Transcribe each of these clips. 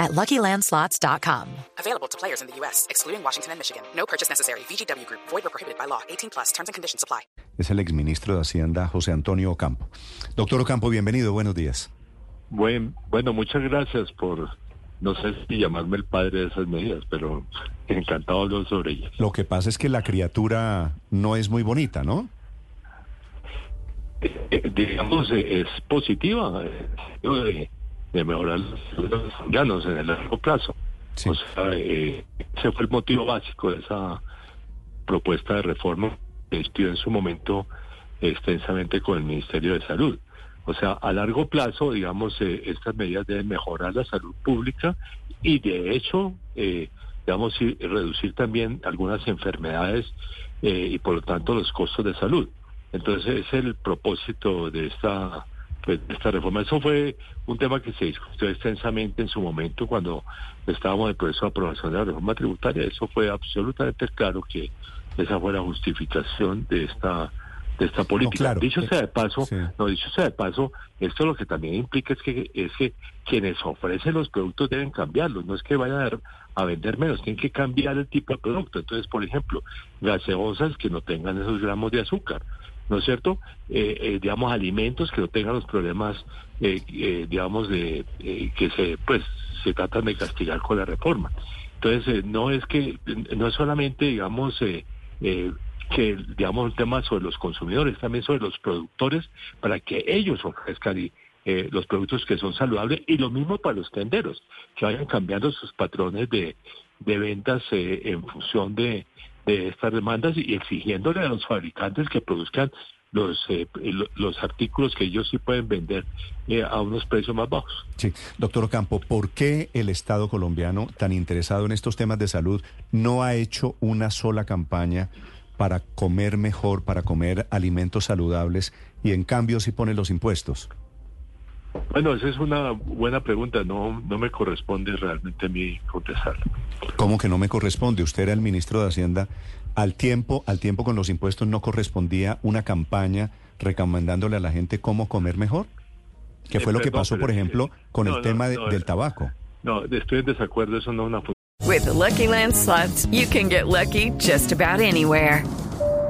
at LuckyLandSlots.com. Available to players in the U.S., excluding Washington and Michigan. No purchase necessary. VGW Group. Void or prohibited by law. 18 plus. Terms and conditions apply. Es el exministro de Hacienda, José Antonio Ocampo. Doctor Ocampo, bienvenido. Buenos días. Buen, bueno, muchas gracias por, no sé si llamarme el padre de esas medidas, pero encantado de hablar sobre ellas. Lo que pasa es que la criatura no es muy bonita, ¿no? Eh, eh, digamos, eh, es positiva, eh, de, de mejorar los ganos en el largo plazo. Sí. O sea, eh, ese fue el motivo básico de esa propuesta de reforma que discutió en su momento extensamente con el Ministerio de Salud. O sea, a largo plazo, digamos, eh, estas medidas deben mejorar la salud pública y de hecho, eh, digamos, y reducir también algunas enfermedades eh, y por lo tanto los costos de salud. Entonces, es el propósito de esta pues, esta reforma. Eso fue un tema que se discutió extensamente en su momento cuando estábamos en el proceso de aprobación de la reforma tributaria. Eso fue absolutamente claro que esa fue la justificación de esta de esta política. claro. Dicho sea de paso, Sí. no dicho sea de paso, esto lo que también implica es que es que quienes ofrecen los productos deben cambiarlos, no es que vayan a vender menos, tienen que cambiar el tipo de producto. Entonces, por ejemplo, gaseosas que no tengan esos gramos de azúcar, ¿no es cierto? Eh, eh, digamos, alimentos que no tengan los problemas, eh, digamos, de que se, pues, se tratan de castigar con la reforma. Entonces, no es que, no es solamente, digamos, que, digamos, un tema sobre los consumidores, también sobre los productores, para que ellos ofrezcan los productos que son saludables y lo mismo para los tenderos, que vayan cambiando sus patrones de, de ventas en función de, de estas demandas y exigiéndole a los fabricantes que produzcan los, eh, lo- los artículos que ellos sí pueden vender eh, a unos precios más bajos. Sí. Doctor Ocampo, ¿por qué el Estado colombiano, tan interesado en estos temas de salud, no ha hecho una sola campaña para comer mejor, para comer alimentos saludables y en cambio sí pone los impuestos? Bueno, esa es una buena pregunta, no, no me corresponde realmente a mí contestarla. ¿Cómo que no me corresponde? Usted era el ministro de Hacienda. Al tiempo, al tiempo con los impuestos no correspondía una campaña recomendándole a la gente cómo comer mejor. ¿Qué Eh, fue lo que perdón, pasó, por que- ejemplo, con no, el no, tema de- no, del eh, tabaco? No, estoy en desacuerdo, eso no es una With the Lucky Land slots, you can get lucky just about anywhere.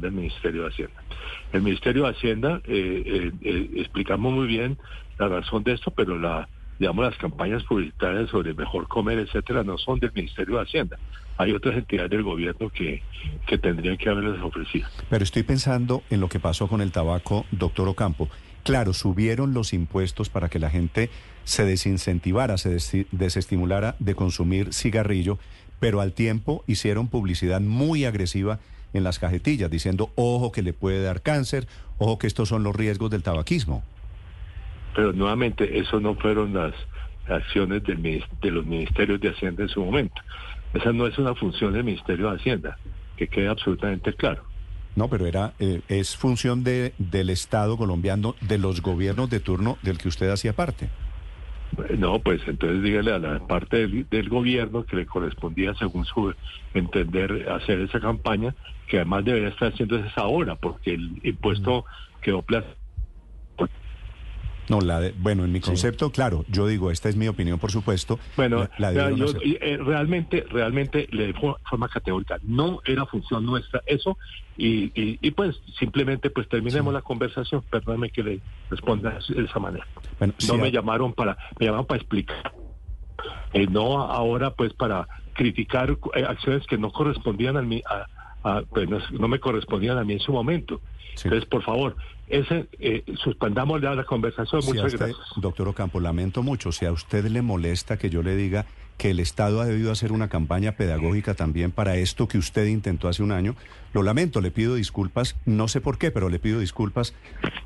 Del Ministerio de Hacienda. El Ministerio de Hacienda, eh, eh, eh, explicamos muy bien la razón de esto, pero las campañas publicitarias sobre mejor comer, etcétera, no son del Ministerio de Hacienda. Hay otras entidades del gobierno que, tendrían que haberles ofrecido. Pero estoy pensando en lo que pasó con el tabaco, doctor Ocampo. Claro, subieron los impuestos para que la gente se desincentivara, se des- desestimulara de consumir cigarrillo, pero al tiempo hicieron publicidad muy agresiva en las cajetillas, diciendo, ojo que le puede dar cáncer, ojo que estos son los riesgos del tabaquismo. Pero nuevamente, eso no fueron las acciones del de los ministerios de Hacienda en su momento. Esa no es una función del Ministerio de Hacienda, que quede absolutamente claro. No, pero era eh, es función de, del Estado colombiano, de los gobiernos de turno del que usted hacía parte. No, pues entonces dígale a la parte del, del gobierno que le correspondía, según su entender, hacer esa campaña, que además debería estar haciendo eso ahora, porque el impuesto quedó plasmado. No, la de- bueno, en mi concepto, claro, yo digo, esta es mi opinión, por supuesto. Bueno, la- la yo, eh, realmente, realmente le de fo- forma categórica, no era función nuestra eso, y, y, y pues simplemente pues terminemos la conversación, perdóneme que le responda de esa manera. Bueno, no sí, me a- llamaron para, me llamaron para explicar, Eh, no ahora pues para criticar eh, acciones que no correspondían al, mi- a, pues no, no me correspondían a mí en su momento. Sí. Entonces, por favor, ese, eh, suspendamos ya la conversación. Si a Muchas usted, gracias. doctor Ocampo, lamento mucho. Si a usted le molesta que yo le diga que el Estado ha debido hacer una campaña pedagógica también para esto que usted intentó hace un año, lo lamento, le pido disculpas, no sé por qué, pero le pido disculpas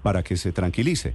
para que se tranquilice.